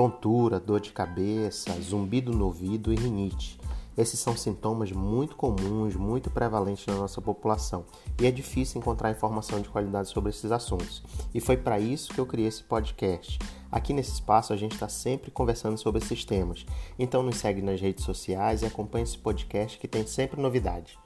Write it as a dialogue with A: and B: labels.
A: tontura, dor de cabeça, zumbido no ouvido e rinite. Esses são sintomas muito comuns, muito prevalentes na nossa população e é difícil encontrar informação de qualidade sobre esses assuntos. E foi para isso que eu criei esse podcast. Aqui nesse espaço a gente está sempre conversando sobre esses temas. Então nos segue nas redes sociais e acompanhe esse podcast que tem sempre novidade.